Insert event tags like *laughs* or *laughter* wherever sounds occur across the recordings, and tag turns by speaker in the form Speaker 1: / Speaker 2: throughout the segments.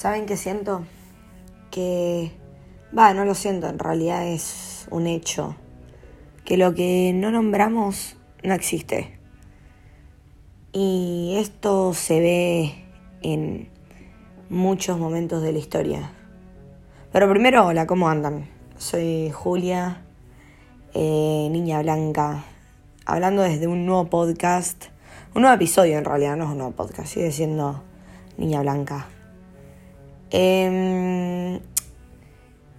Speaker 1: ¿Saben qué siento? Que... Va, no lo siento, en realidad es un hecho. Que lo que no nombramos no existe. Y esto se ve en muchos momentos de la historia. Pero primero, hola, ¿cómo andan? Soy Julia, eh, niña blanca, hablando desde un nuevo podcast, un nuevo episodio en realidad, no es un nuevo podcast, sigue siendo niña blanca. Em,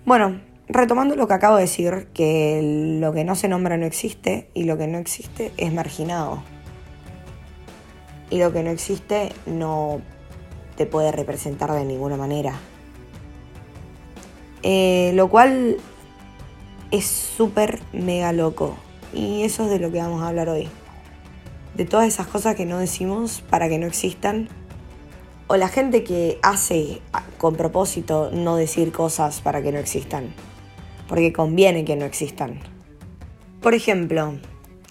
Speaker 1: bueno, retomando lo que acabo de decir, que lo que no se nombra no existe y lo que no existe es marginado. Y lo que no existe no te puede representar de ninguna manera. Eh, lo cual es súper mega loco. Y eso es de lo que vamos a hablar hoy. De todas esas cosas que no decimos para que no existan. O la gente que hace con propósito no decir cosas para que no existan. Porque conviene que no existan. Por ejemplo,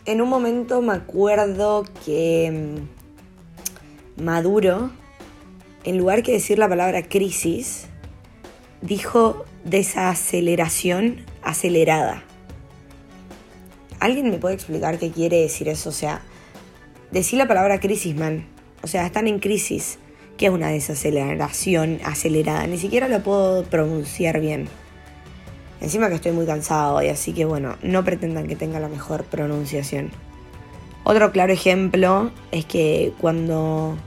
Speaker 1: en un momento me acuerdo que mm, Maduro, en lugar que decir la palabra crisis, dijo desaceleración acelerada. ¿Alguien me puede explicar qué quiere decir eso? O sea, decir la palabra crisis, man. O sea, están en crisis. ¿Qué es una desaceleración acelerada? Ni siquiera lo puedo pronunciar bien. Encima que estoy muy cansado hoy, así que bueno, no pretendan que tenga la mejor pronunciación. Otro claro ejemplo es que cuando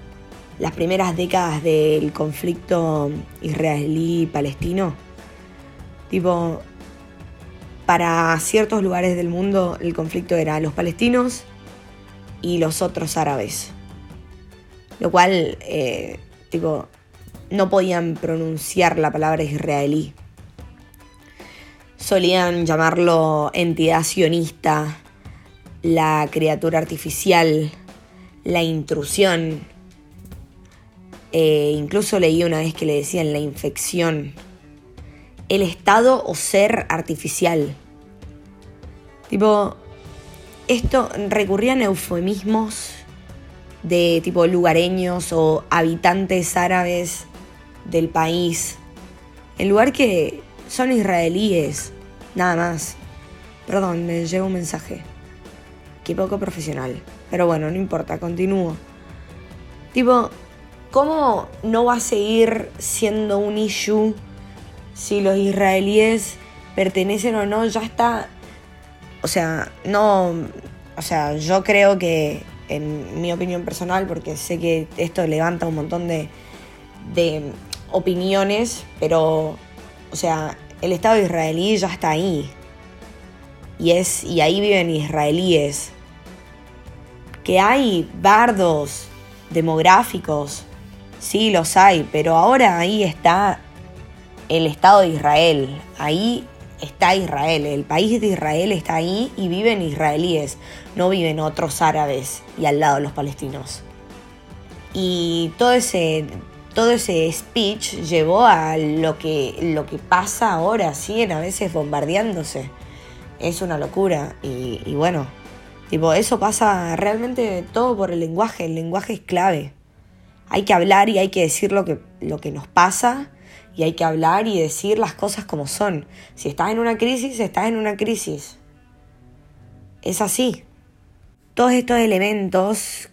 Speaker 1: las primeras décadas del conflicto israelí-palestino, tipo, para ciertos lugares del mundo el conflicto era los palestinos y los otros árabes. Lo cual, eh, tipo, no podían pronunciar la palabra israelí. Solían llamarlo entidad sionista, la criatura artificial, la intrusión. Eh, incluso leí una vez que le decían la infección el estado o ser artificial. Tipo, esto recurrían eufemismos de tipo lugareños o habitantes árabes del país, en lugar que son israelíes, nada más. Perdón, me llegó un mensaje. Qué poco profesional. Pero bueno, no importa, continúo. Tipo, ¿cómo no va a seguir siendo un issue si los israelíes pertenecen o no, ya está. O sea, no. O sea, yo creo que, en mi opinión personal, porque sé que esto levanta un montón de, de opiniones, pero. O sea, el Estado israelí ya está ahí. Y, es, y ahí viven israelíes. Que hay bardos demográficos, sí los hay, pero ahora ahí está el Estado de Israel. Ahí está Israel, el país de Israel está ahí y viven israelíes, no viven otros árabes y al lado los palestinos. Y todo ese, todo ese speech llevó a lo que, lo que pasa ahora, siguen a veces bombardeándose. Es una locura y, y bueno, tipo, eso pasa realmente todo por el lenguaje, el lenguaje es clave. Hay que hablar y hay que decir lo que, lo que nos pasa y hay que hablar y decir las cosas como son. Si estás en una crisis, estás en una crisis. Es así. Todos estos elementos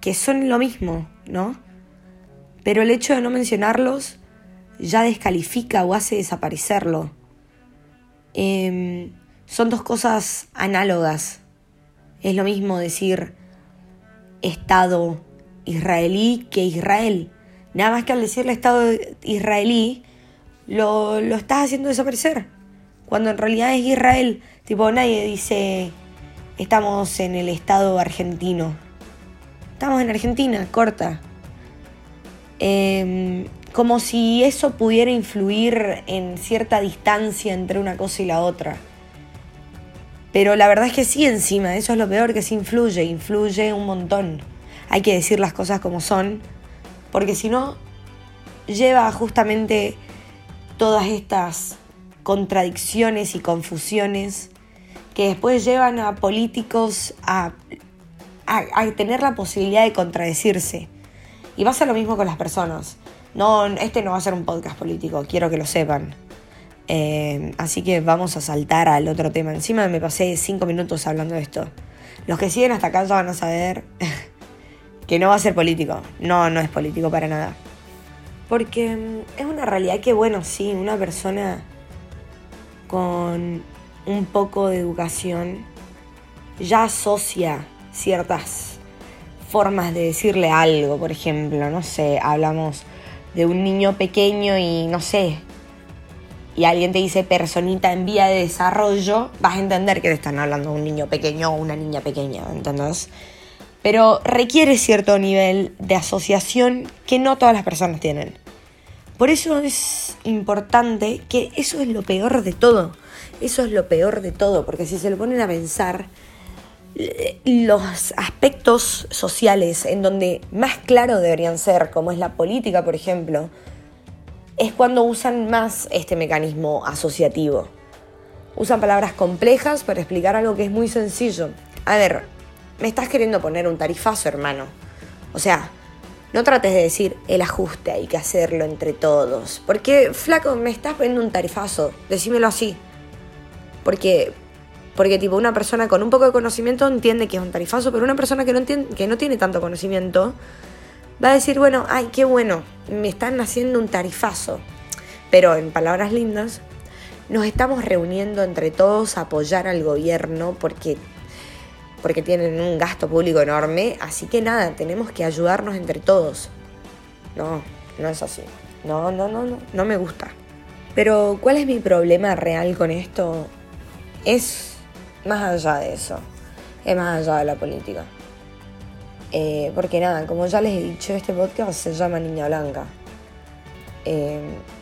Speaker 1: que son lo mismo, ¿no? Pero el hecho de no mencionarlos ya descalifica o hace desaparecerlo. Em, son dos cosas análogas. Es lo mismo decir Estado israelí que Israel. Nada más que al decirle Estado israelí, lo, lo estás haciendo desaparecer. Cuando en realidad es Israel. Tipo, nadie dice estamos en el Estado argentino. Estamos en Argentina, corta. Em, como si eso pudiera influir en cierta distancia entre una cosa y la otra. Pero la verdad es que sí encima, eso es lo peor que sí influye, influye un montón. Hay que decir las cosas como son porque si no, lleva justamente todas estas contradicciones y confusiones que después llevan a políticos a, tener la posibilidad de contradecirse. Y pasa lo mismo con las personas. No, este no va a ser un podcast político, quiero que lo sepan. Eh, así que vamos a saltar al otro tema. Encima me pasé cinco minutos hablando de esto. Los que siguen hasta acá ya van a saber *laughs* que no va a ser político. No, no es político para nada. Porque mm, es una realidad que, bueno, sí, una persona con un poco de educación ya asocia ciertas formas de decirle algo. Por ejemplo, no sé, hablamos de un niño pequeño y no sé, y alguien te dice personita en vía de desarrollo, vas a entender que te están hablando de un niño pequeño o una niña pequeña, ¿entendés? Pero requiere cierto nivel de asociación que no todas las personas tienen. Por eso es importante que eso es lo peor de todo. Eso es lo peor de todo, porque si se lo ponen a pensar, eh, los aspectos sociales en donde más claro deberían ser, como es la política, por ejemplo, es cuando usan más este mecanismo asociativo. Usan palabras complejas para explicar algo que es muy sencillo. A ver, me estás queriendo poner un tarifazo, hermano. O sea, no trates de decir el ajuste, hay que hacerlo entre todos. Porque, flaco, me estás poniendo un tarifazo. Decímelo así. Porque, porque tipo, una persona con un poco de conocimiento entiende que es un tarifazo, pero una persona que no, entiende, que no tiene tanto conocimiento va a decir, bueno, ay, qué bueno, me están haciendo un tarifazo. Pero en palabras lindas, nos estamos reuniendo entre todos a apoyar al gobierno porque, porque tienen un gasto público enorme. Así que nada, tenemos que ayudarnos entre todos. No, no es así. No, no, no, no, no me gusta. Pero ¿cuál es mi problema real con esto? Es más allá de eso. Es más allá de la política. Eh, porque nada, como ya les he dicho, este podcast se llama Niña Blanca. Eh,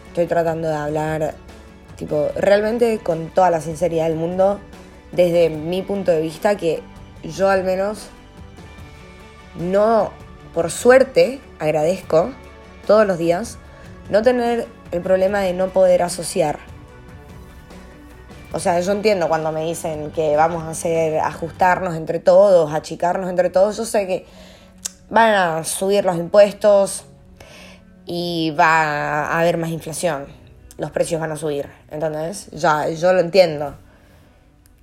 Speaker 1: estoy tratando de hablar, tipo, realmente con toda la sinceridad del mundo, desde mi punto de vista, que yo al menos no, por suerte, agradezco todos los días no tener el problema de no poder asociar. O sea, yo entiendo cuando me dicen que vamos a hacer, ajustarnos entre todos, achicarnos entre todos. Yo sé que van a subir los impuestos y va a haber más inflación. Los precios van a subir. ¿Entendés? Ya, yo lo entiendo.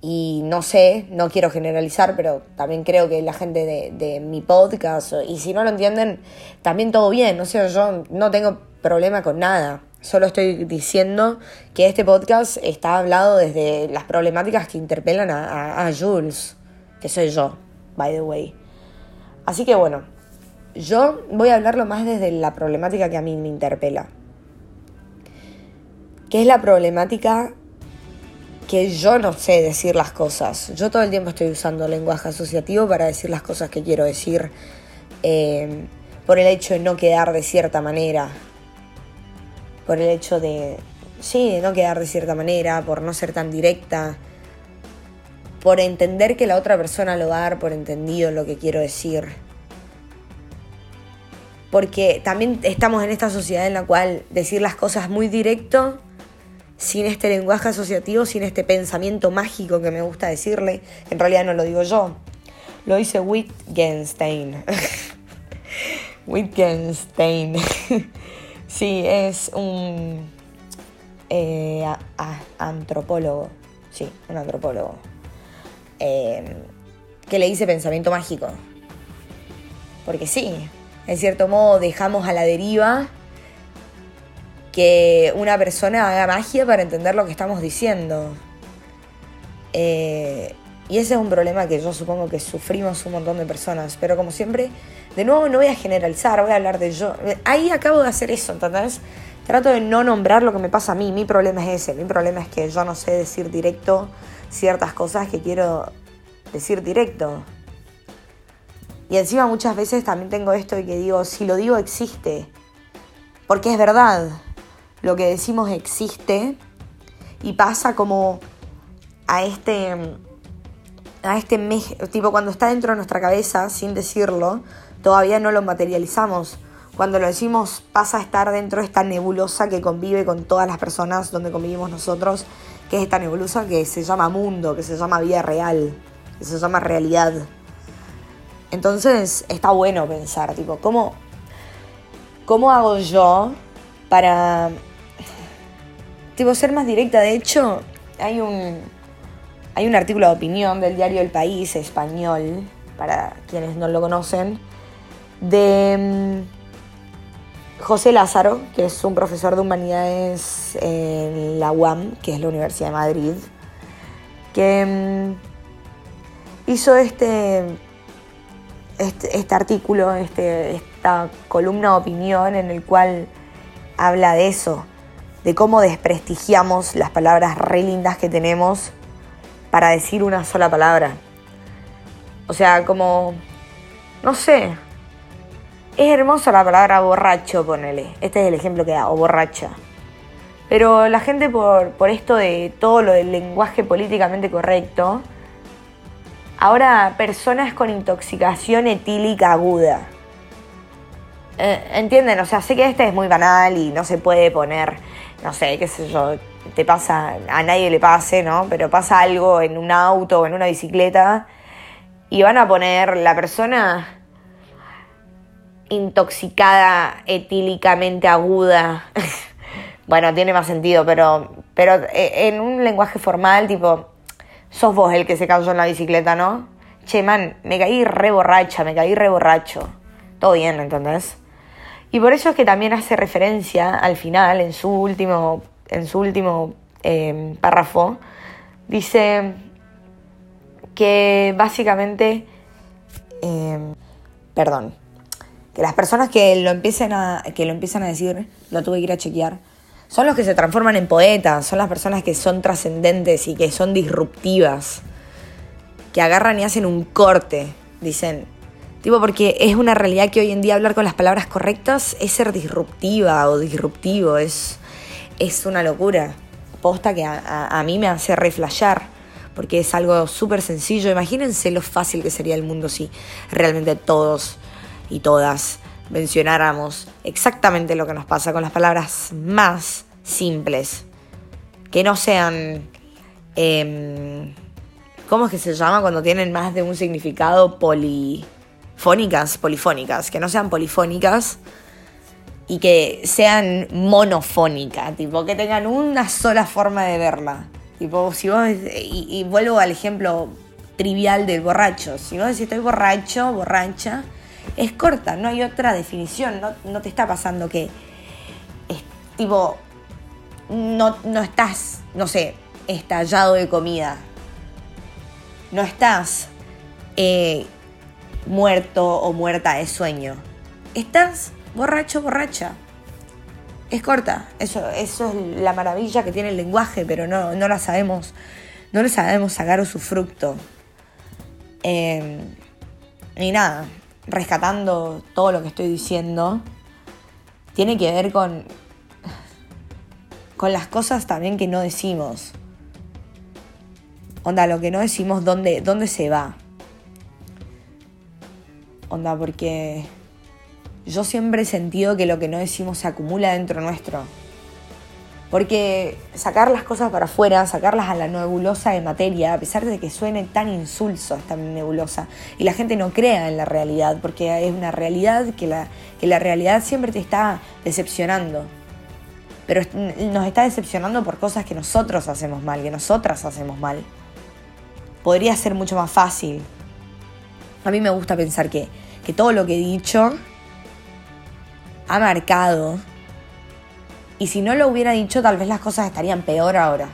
Speaker 1: Y no sé, no quiero generalizar, pero también creo que la gente de, mi podcast, y si no lo entienden, también todo bien. O sea, yo no tengo problema con nada. Solo estoy diciendo que este podcast está hablado desde las problemáticas que interpelan a, Jules, que soy yo, by the way. Así que bueno, yo voy a hablarlo más desde la problemática que a mí me interpela. Que es la problemática que yo no sé decir las cosas. Yo todo el tiempo estoy usando lenguaje asociativo para decir las cosas que quiero decir. Eh, por el hecho de no quedar de cierta manera por el hecho de, sí, de no quedar de cierta manera, por no ser tan directa, por entender que la otra persona lo va a dar por entendido lo que quiero decir. Porque también estamos en esta sociedad en la cual decir las cosas muy directo, sin este lenguaje asociativo, sin este pensamiento mágico que me gusta decirle, en realidad no lo digo yo, lo dice Wittgenstein. *laughs* Wittgenstein. *laughs* Sí, es un eh, antropólogo. Sí, un antropólogo. Eh, que le dice pensamiento mágico. Porque sí, en cierto modo dejamos a la deriva que una persona haga magia para entender lo que estamos diciendo. Eh, y ese es un problema que yo supongo que sufrimos un montón de personas. Pero como siempre, de nuevo, no voy a generalizar, voy a hablar de yo. Ahí acabo de hacer eso, ¿entendés? Trato de no nombrar lo que me pasa a mí. Mi problema es ese. Mi problema es que yo no sé decir directo ciertas cosas que quiero decir directo. Y encima muchas veces también tengo esto de que digo, si lo digo existe. Porque es verdad. Lo que decimos existe y pasa como a este a este tipo cuando está dentro de nuestra cabeza sin decirlo, todavía no lo materializamos. Cuando lo decimos pasa a estar dentro de esta nebulosa que convive con todas las personas donde convivimos nosotros, que es esta nebulosa que se llama mundo, que se llama vida real, que se llama realidad. Entonces está bueno pensar, tipo, ¿cómo, ¿cómo hago yo para ser más directa? De hecho, hay un, hay un artículo de opinión del diario El País español, para quienes no lo conocen, de mm, José Lázaro, que es un profesor de humanidades en la UAM, que es la Universidad de Madrid, que mm, hizo este, este, este, artículo, este, esta columna de opinión en el cual habla de eso, de cómo desprestigiamos las palabras re lindas que tenemos para decir una sola palabra. O sea, como, no sé, es hermosa la palabra borracho, ponele. Este es el ejemplo que da, o borracha. Pero la gente por, por esto de todo lo del lenguaje políticamente correcto, ahora personas con intoxicación etílica aguda. Eh, ¿Entienden? O sea, sé que este es muy banal y no se puede poner, no sé, qué sé yo, te pasa, a nadie le pase, ¿no? Pero pasa algo en un auto o en una bicicleta y van a poner la persona intoxicada etílicamente aguda. *laughs* bueno, tiene más sentido, pero, pero eh, en un lenguaje formal, tipo, sos vos el que se causó en la bicicleta, ¿no? Che, man, me caí re borracha, me caí re borracho. Todo bien, ¿entendés? Y por eso es que también hace referencia al final, en su último, en su último eh, párrafo, dice que básicamente, eh, perdón, que las personas que lo, empiecen a, que lo empiezan a decir, lo tuve que ir a chequear, son los que se transforman en poetas, son las personas que son trascendentes y que son disruptivas, que agarran y hacen un corte, dicen, tipo porque es una realidad que hoy en día hablar con las palabras correctas es ser disruptiva o disruptivo, es, es una locura, posta que a, a mí me hace reflashar porque es algo súper sencillo. Imagínense lo fácil que sería el mundo si realmente todos y todas mencionáramos exactamente lo que nos pasa con las palabras más simples, que no sean... Em, ¿Cómo es que se llama cuando tienen más de un significado polifónicas? Polifónicas, que no sean polifónicas y que sean monofónicas, tipo que tengan una sola forma de verla. Tipo, si vos, y, vuelvo al ejemplo trivial del borracho. Si vos decís estoy borracho, borracha, es corta, no hay otra definición, no, te está pasando que es, tipo, no, no estás, no sé, estallado de comida, no estás eh, muerto o muerta de sueño, estás borracho, borracha. Es corta, eso, eso es la maravilla que tiene el lenguaje, pero no, no la sabemos, no le sabemos sacar su fructo. Eh, y nada, rescatando todo lo que estoy diciendo, tiene que ver con, con las cosas también que no decimos. Onda, lo que no decimos, ¿dónde, dónde se va? Onda, porque yo siempre he sentido que lo que no decimos se acumula dentro nuestro. Porque sacar las cosas para afuera, sacarlas a la nebulosa de materia, a pesar de que suene tan insulso esta nebulosa, y la gente no crea en la realidad, porque es una realidad que la, que la realidad siempre te está decepcionando. Pero nos está decepcionando por cosas que nosotros hacemos mal, que nosotras hacemos mal. Podría ser mucho más fácil. A mí me gusta pensar que, que todo lo que he dicho ha marcado y si no lo hubiera dicho, tal vez las cosas estarían peor ahora.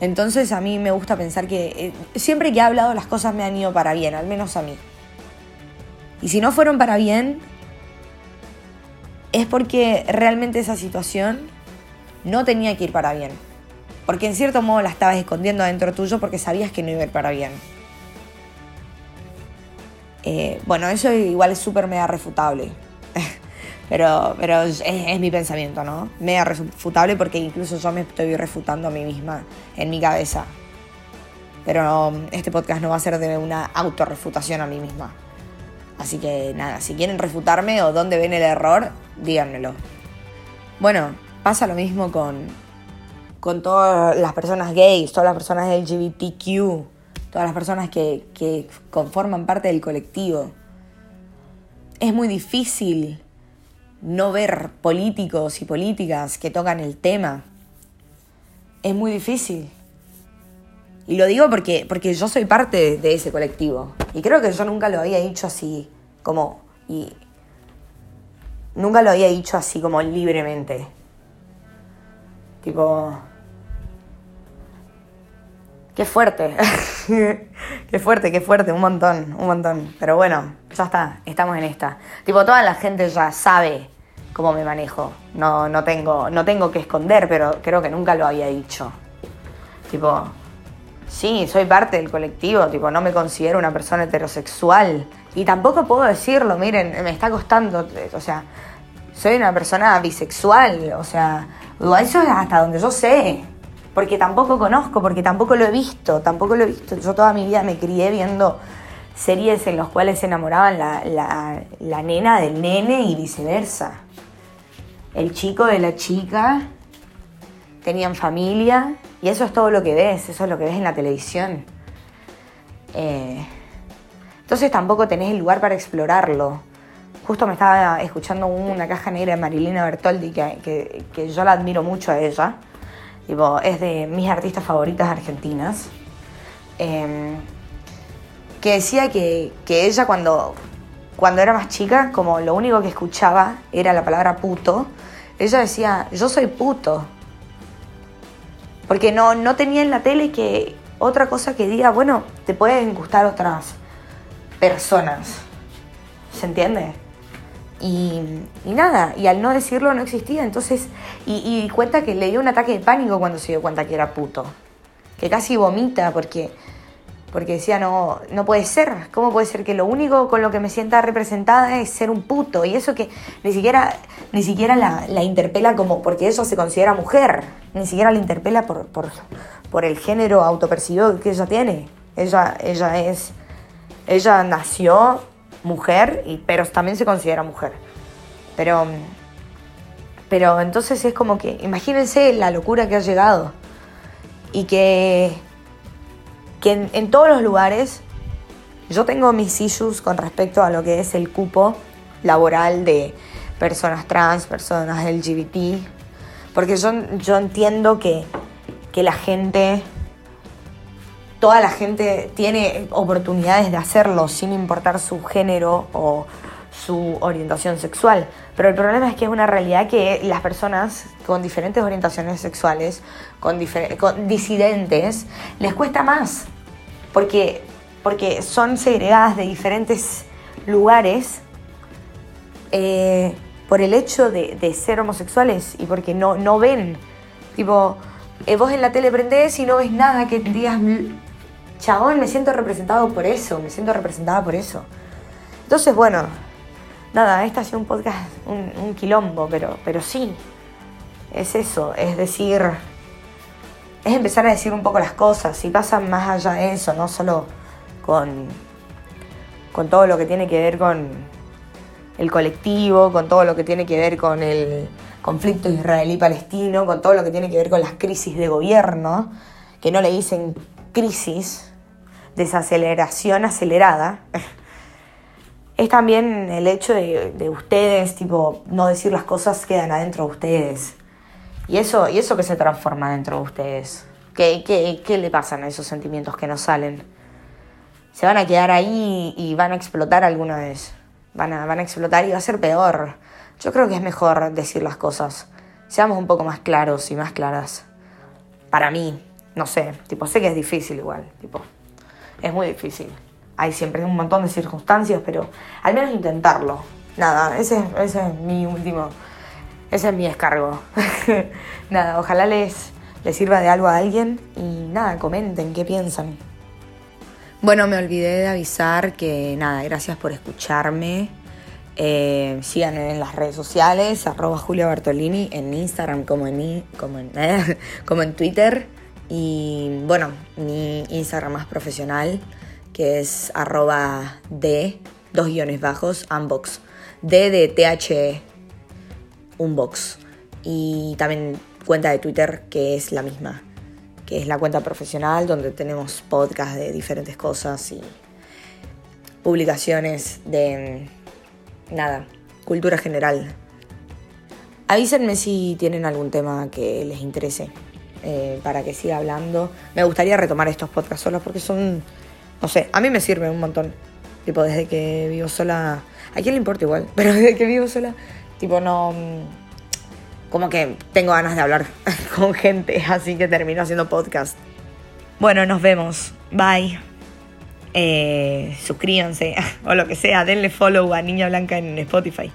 Speaker 1: Entonces a mí me gusta pensar que eh, siempre que he hablado las cosas me han ido para bien, al menos a mí. Y si no fueron para bien, es porque realmente esa situación no tenía que ir para bien. Porque en cierto modo la estabas escondiendo adentro tuyo porque sabías que no iba a ir para bien. Eh, bueno, eso igual es súper mega refutable. *laughs* Pero, pero es, mi pensamiento, ¿no? Mega refutable porque incluso yo me estoy refutando a mí misma en mi cabeza. Pero este podcast no va a ser de una autorrefutación a mí misma. Así que nada, si quieren refutarme o dónde ven el error, díganmelo. Bueno, pasa lo mismo con, con todas las personas gays, todas las personas LGBTQ, todas las personas que, que conforman parte del colectivo. Es muy difícil no ver políticos y políticas que tocan el tema. Es muy difícil. Y lo digo porque, porque yo soy parte de ese colectivo. Y creo que yo nunca lo había dicho así, como. Y nunca lo había dicho así, como libremente. Tipo. Qué fuerte. *laughs* qué fuerte, qué fuerte, un montón, un montón. Pero bueno, ya está, estamos en esta. Tipo, toda la gente ya sabe cómo me manejo. No, no, tengo, no tengo que esconder, pero creo que nunca lo había dicho. Tipo, sí, soy parte del colectivo, tipo, no me considero una persona heterosexual. Y tampoco puedo decirlo, miren, me está costando, o sea, soy una persona bisexual, o sea, eso es hasta donde yo sé porque tampoco conozco, porque tampoco lo he visto, tampoco lo he visto. Yo toda mi vida me crié viendo series en las cuales se enamoraban la, nena del nene y viceversa. El chico de la chica tenían familia y eso es todo lo que ves, eso es lo que ves en la televisión. Eh, entonces tampoco tenés el lugar para explorarlo. Justo me estaba escuchando una caja negra de Marilina Bertoldi, que, que yo la admiro mucho a ella es de mis artistas favoritas argentinas. Em, que decía que, ella cuando, cuando era más chica, como lo único que escuchaba era la palabra puto, ella decía, yo soy puto. Porque no, no tenía en la tele que otra cosa que diga, bueno, te pueden gustar otras personas. ¿Se entiende? Y, nada, y al no decirlo no existía. Entonces, y, cuenta que le dio un ataque de pánico cuando se dio cuenta que era puto. Que casi vomita porque, porque decía, no, no puede ser. ¿Cómo puede ser que lo único con lo que me sienta representada es ser un puto? Y eso que ni siquiera, ni siquiera la, interpela como porque eso se considera mujer. Ni siquiera la interpela por, por, por el género autopercibido que ella tiene. Ella, ella es. Ella nació mujer, y, pero también se considera mujer. Pero, pero entonces es como que, imagínense la locura que ha llegado. Y que, que en, todos los lugares yo tengo mis issues con respecto a lo que es el cupo laboral de personas trans, personas LGBT, porque yo, yo entiendo que, que la gente toda la gente tiene oportunidades de hacerlo sin importar su género o su orientación sexual. Pero el problema es que es una realidad que las personas con diferentes orientaciones sexuales, con, disidentes, les cuesta más. Porque, porque son segregadas de diferentes lugares eh, por el hecho de, ser homosexuales y porque no, no ven. Tipo, eh, vos en la tele prendés y no ves nada que digas chabón, me siento representado por eso, me siento representada por eso. Entonces, bueno, nada, este ha sido un podcast, un, quilombo, pero, pero sí, es eso, es decir, es empezar a decir un poco las cosas y pasa más allá de eso, no solo con, con todo lo que tiene que ver con el colectivo, con todo lo que tiene que ver con el conflicto israelí-palestino, con todo lo que tiene que ver con las crisis de gobierno, que no le dicen crisis, desaceleración acelerada, *laughs* es también el hecho de, ustedes, tipo, no decir las cosas quedan adentro de ustedes. Y eso, y eso que se transforma dentro de ustedes. ¿Qué, qué, qué le pasan a esos sentimientos que no salen? Se van a quedar ahí y van a explotar alguna vez. Van a, van a explotar y va a ser peor. Yo creo que es mejor decir las cosas. Seamos un poco más claros y más claras. Para mí, no sé, tipo, sé que es difícil igual, tipo, es muy difícil. Hay siempre un montón de circunstancias, pero al menos intentarlo. Nada, ese, ese es mi último, ese es mi descargo. *laughs* nada, ojalá les, les sirva de algo a alguien y nada, comenten qué piensan. Bueno, me olvidé de avisar que nada, gracias por escucharme. Eh, sigan en las redes sociales, arroba Julia Bartolini, en Instagram como en, como en, *laughs* como en Twitter. Y bueno, mi Instagram más profesional, que es arroba D, dos guiones bajos, unbox. D de TH, unbox. Y también cuenta de Twitter, que es la misma, que es la cuenta profesional, donde tenemos podcasts de diferentes cosas y publicaciones de, nada, cultura general. Avísenme si tienen algún tema que les interese eh, para que siga hablando. Me gustaría retomar estos podcasts solos porque son, no sé, a mí me sirven un montón. Tipo, desde que vivo sola, a quién le importa igual, *laughs* pero desde que vivo sola, tipo, no... mm, Como que tengo ganas de hablar *laughs* con gente, así que termino haciendo podcast. Bueno, nos vemos. Bye. Eh, suscríbanse *laughs* o lo que sea, denle follow a Niña Blanca en Spotify.